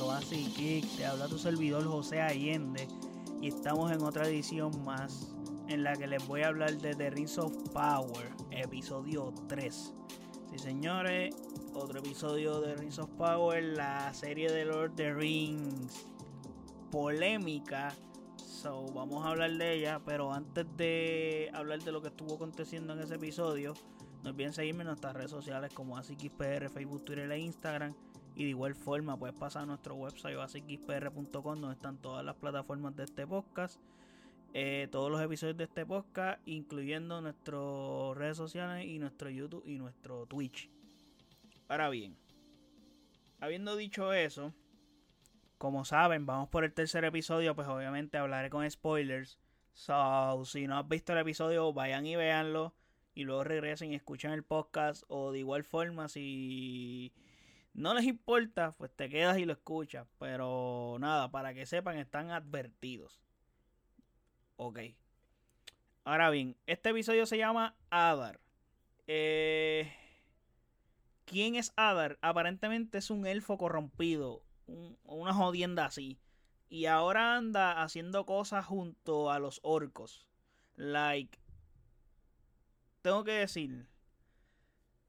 Oasis Kick, te habla tu servidor José Allende y estamos en otra edición más en la que les voy a hablar de The Rings of Power, episodio 3. Sí señores, otro episodio de Rings of Power, la serie de Lord of the Rings, polémica. So, vamos a hablar de ella, pero antes de hablar de lo que estuvo aconteciendo en ese episodio, no olviden seguirme en nuestras redes sociales como AsiKisPR, Facebook, Twitter e Instagram. Y de igual forma puedes pasar a nuestro website basicxpr.com donde están todas las plataformas de este podcast. Eh, todos los episodios de este podcast, incluyendo nuestras redes sociales y nuestro YouTube y nuestro Twitch. Ahora bien, habiendo dicho eso, como saben, vamos por el tercer episodio, pues obviamente hablaré con spoilers. So, si no has visto el episodio, vayan y véanlo y luego regresen y escuchen el podcast o de igual forma si no les importa, pues te quedas y lo escuchas. Pero nada, para que sepan, están advertidos. Ok. Ahora bien, este episodio se llama Adar. Eh, ¿Quién es Adar? Aparentemente es un elfo corrompido. una jodienda así. Y ahora anda haciendo cosas junto a los orcos. Like. Tengo que decir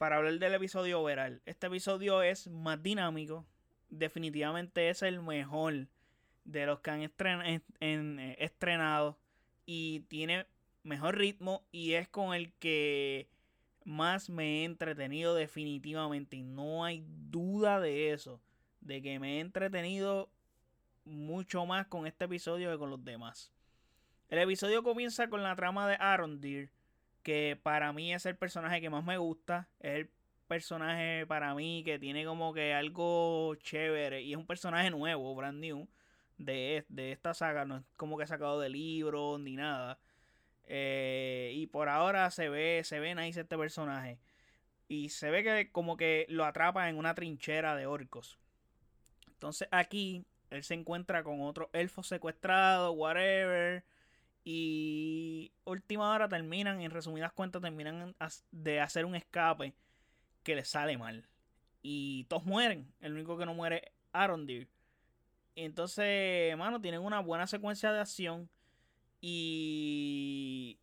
para hablar del episodio overall. Este episodio es más dinámico. Definitivamente es el mejor de los que han eh, estrenado. Y tiene mejor ritmo. Y es con el que más me he entretenido definitivamente. Y no hay duda de eso. De que me he entretenido mucho más con este episodio que con los demás. El episodio comienza con la trama de Arondir que para mí es el personaje que más me gusta. Es el personaje para mí que tiene como que algo chévere y es un personaje nuevo, brand new, de, de esta saga. No es como que sacado de libros ni nada. Eh, y por ahora se ve, se ve nice este personaje. Y se ve que como que lo atrapa en una trinchera de orcos. Entonces aquí él se encuentra con otro elfo secuestrado, whatever. Y última hora terminan, en resumidas cuentas, terminan de hacer un escape que les sale mal. Y todos mueren. El único que no muere es Arondir. Entonces, mano, tienen una buena secuencia de acción. Y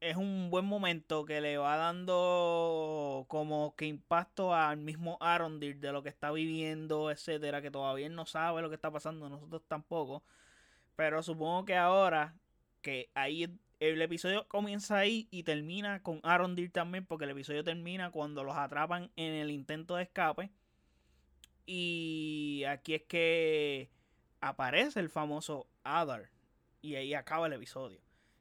es un buen momento que le va dando como que impacto al mismo Arondir de lo que está viviendo, etcétera, que todavía no sabe lo que está pasando, nosotros tampoco. Pero supongo que ahora que ahí el episodio comienza ahí y termina con Arondir también, porque el episodio termina cuando los atrapan en el intento de escape. Y aquí es que aparece el famoso Adar. Y ahí acaba el episodio.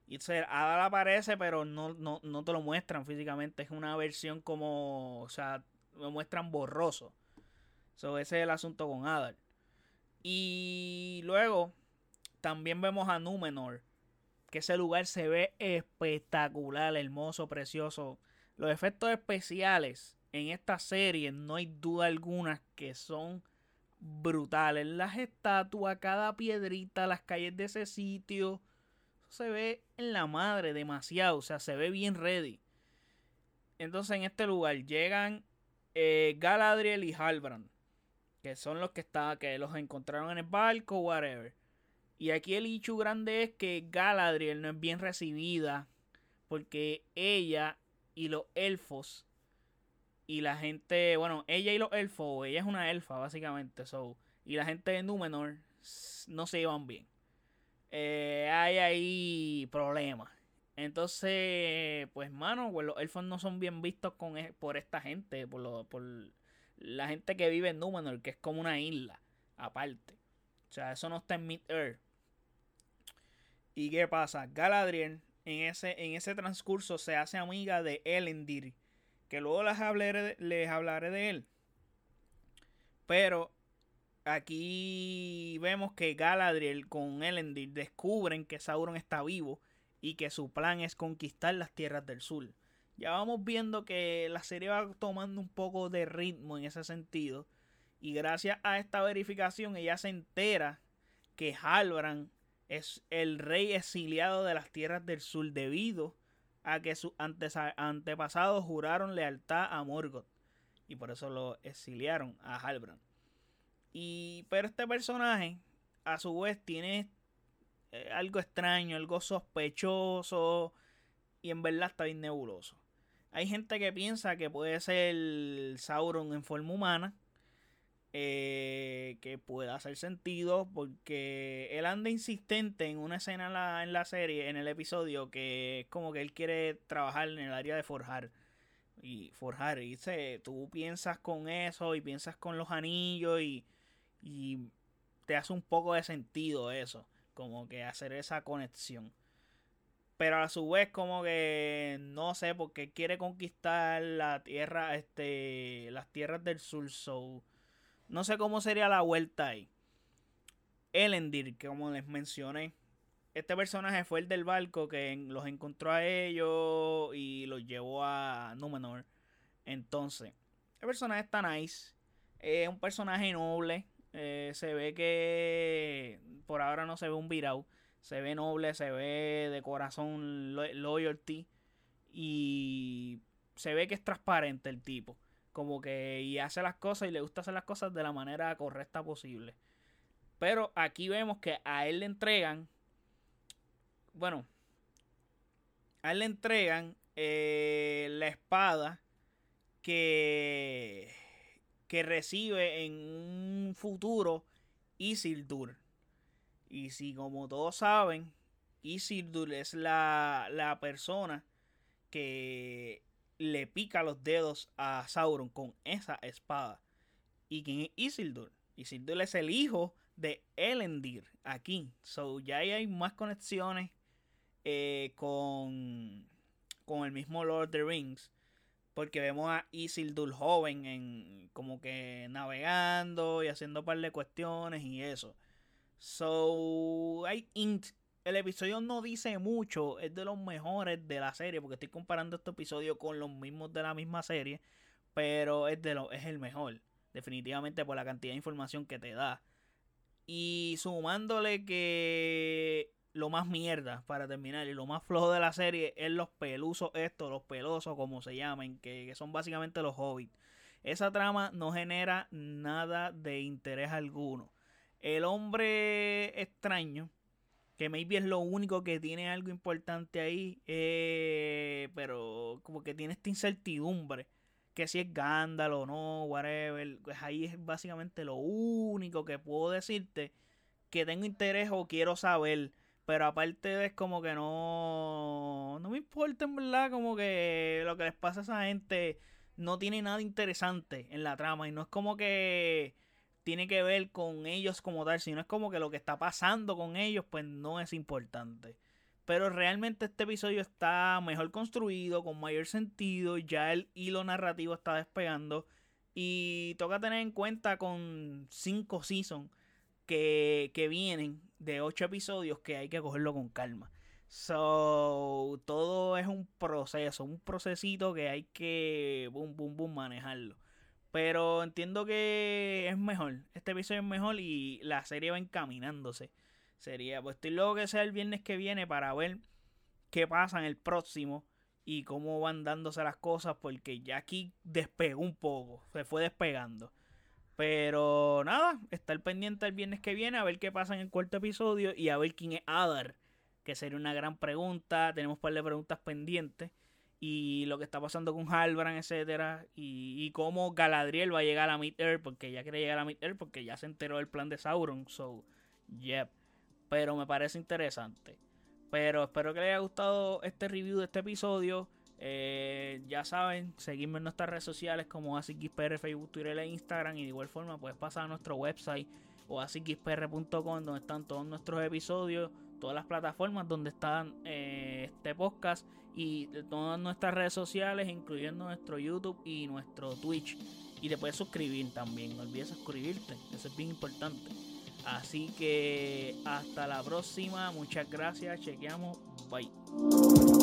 Y entonces Adar aparece, pero no, no, te lo muestran físicamente. Es una versión como. O sea, lo muestran borroso. So, ese es el asunto con Adar. Y luego también vemos a Númenor que ese lugar se ve espectacular, hermoso, precioso. Los efectos especiales en esta serie no hay duda alguna que son brutales. Las estatuas, cada piedrita, las calles de ese sitio. se ve en la madre demasiado. O sea, se ve bien ready. Entonces en este lugar llegan eh, Galadriel y Halbrand. Que son los que, está, que los encontraron en el barco, whatever. Y aquí el hecho grande es que Galadriel no es bien recibida porque ella y los elfos y la gente, bueno, ella y los elfos, ella es una elfa básicamente, so, y la gente de Númenor no se llevan bien. Eh, hay ahí problemas. Entonces, pues, mano, pues, los elfos no son bien vistos con, e, por esta gente, por, lo, por la gente que vive en Númenor, que es como una isla aparte. O sea, eso no está en Mid-Earth. ¿Y qué pasa? Galadriel en ese, en ese transcurso se hace amiga de Elendir. Que luego les hablaré, les hablaré de él. Pero aquí vemos que Galadriel con Elendir descubren que Sauron está vivo y que su plan es conquistar las tierras del sur. Ya vamos viendo que la serie va tomando un poco de ritmo en ese sentido. Y gracias a esta verificación ella se entera que Halbrand es el rey exiliado de las tierras del sur debido a que sus antepasados juraron lealtad a Morgoth y por eso lo exiliaron a Halbrand. Y, pero este personaje, a su vez, tiene eh, algo extraño, algo sospechoso. Y en verdad está bien nebuloso. Hay gente que piensa que puede ser Sauron en forma humana. Eh, que pueda hacer sentido porque él anda insistente en una escena en la, en la, serie, en el episodio, que es como que él quiere trabajar en el área de forjar. Y forjar, y dice, tú piensas con eso y piensas con los anillos y, y te hace un poco de sentido eso, como que hacer esa conexión. Pero a su vez como que no sé, porque quiere conquistar la tierra, este, las tierras del sur, so, no sé cómo sería la vuelta ahí. Elendir, que como les mencioné, este personaje fue el del barco que los encontró a ellos y los llevó a Númenor. Entonces, el personaje está nice. Es un personaje noble. Eh, se ve que por ahora no se ve un virao. Se ve noble, se ve de corazón loyalty. Y se ve que es transparente el tipo. Como que y hace las cosas y le gusta hacer las cosas de la manera correcta posible. Pero aquí vemos que a él le entregan. Bueno. A él le entregan eh, la espada que, que recibe en un futuro Isildur. Y si como todos saben, Isildur es la, la persona que le pica los dedos a Sauron con esa espada. ¿Y quién es Isildur? Isildur es el hijo de Elendir aquí. So ya hay más conexiones eh, con, con el mismo Lord of the Rings. Porque vemos a Isildur joven en como que navegando y haciendo un par de cuestiones y eso. So hay int el episodio no dice mucho, es de los mejores de la serie, porque estoy comparando este episodio con los mismos de la misma serie, pero es, de lo, es el mejor, definitivamente por la cantidad de información que te da. Y sumándole que lo más mierda, para terminar, y lo más flojo de la serie es los pelusos estos, los pelosos como se llaman, que, que son básicamente los hobbits. Esa trama no genera nada de interés alguno. El hombre extraño que maybe es lo único que tiene algo importante ahí, eh, pero como que tiene esta incertidumbre, que si es Gandalf o no, whatever, pues ahí es básicamente lo único que puedo decirte que tengo interés o quiero saber, pero aparte es como que no, no me importa en verdad, como que lo que les pasa a esa gente no tiene nada interesante en la trama y no es como que tiene que ver con ellos como tal, sino es como que lo que está pasando con ellos, pues no es importante. Pero realmente este episodio está mejor construido, con mayor sentido, ya el hilo narrativo está despegando. Y toca tener en cuenta con cinco seasons que, que vienen de ocho episodios que hay que cogerlo con calma. So, todo es un proceso, un procesito que hay que boom, boom, boom manejarlo. Pero entiendo que es mejor. Este episodio es mejor y la serie va encaminándose. Sería, pues estoy luego que sea el viernes que viene para ver qué pasa en el próximo y cómo van dándose las cosas. Porque ya aquí despegó un poco. Se fue despegando. Pero nada, estar pendiente el viernes que viene a ver qué pasa en el cuarto episodio y a ver quién es Adar. Que sería una gran pregunta. Tenemos un par de preguntas pendientes y lo que está pasando con Halbrand, etcétera, y, y cómo Galadriel va a llegar a Mid-Earth, porque ya quiere llegar a Mid-Earth, porque ya se enteró del plan de Sauron, so, yep. Pero me parece interesante. Pero espero que les haya gustado este review de este episodio. Eh, ya saben, seguirme en nuestras redes sociales como AsiXPR, Facebook, Twitter e Instagram. Y de igual forma puedes pasar a nuestro website o asixpr.com donde están todos nuestros episodios todas las plataformas donde están eh, este podcast y todas nuestras redes sociales, incluyendo nuestro YouTube y nuestro Twitch. Y te puedes suscribir también, no olvides suscribirte, eso es bien importante. Así que hasta la próxima, muchas gracias, chequeamos, bye.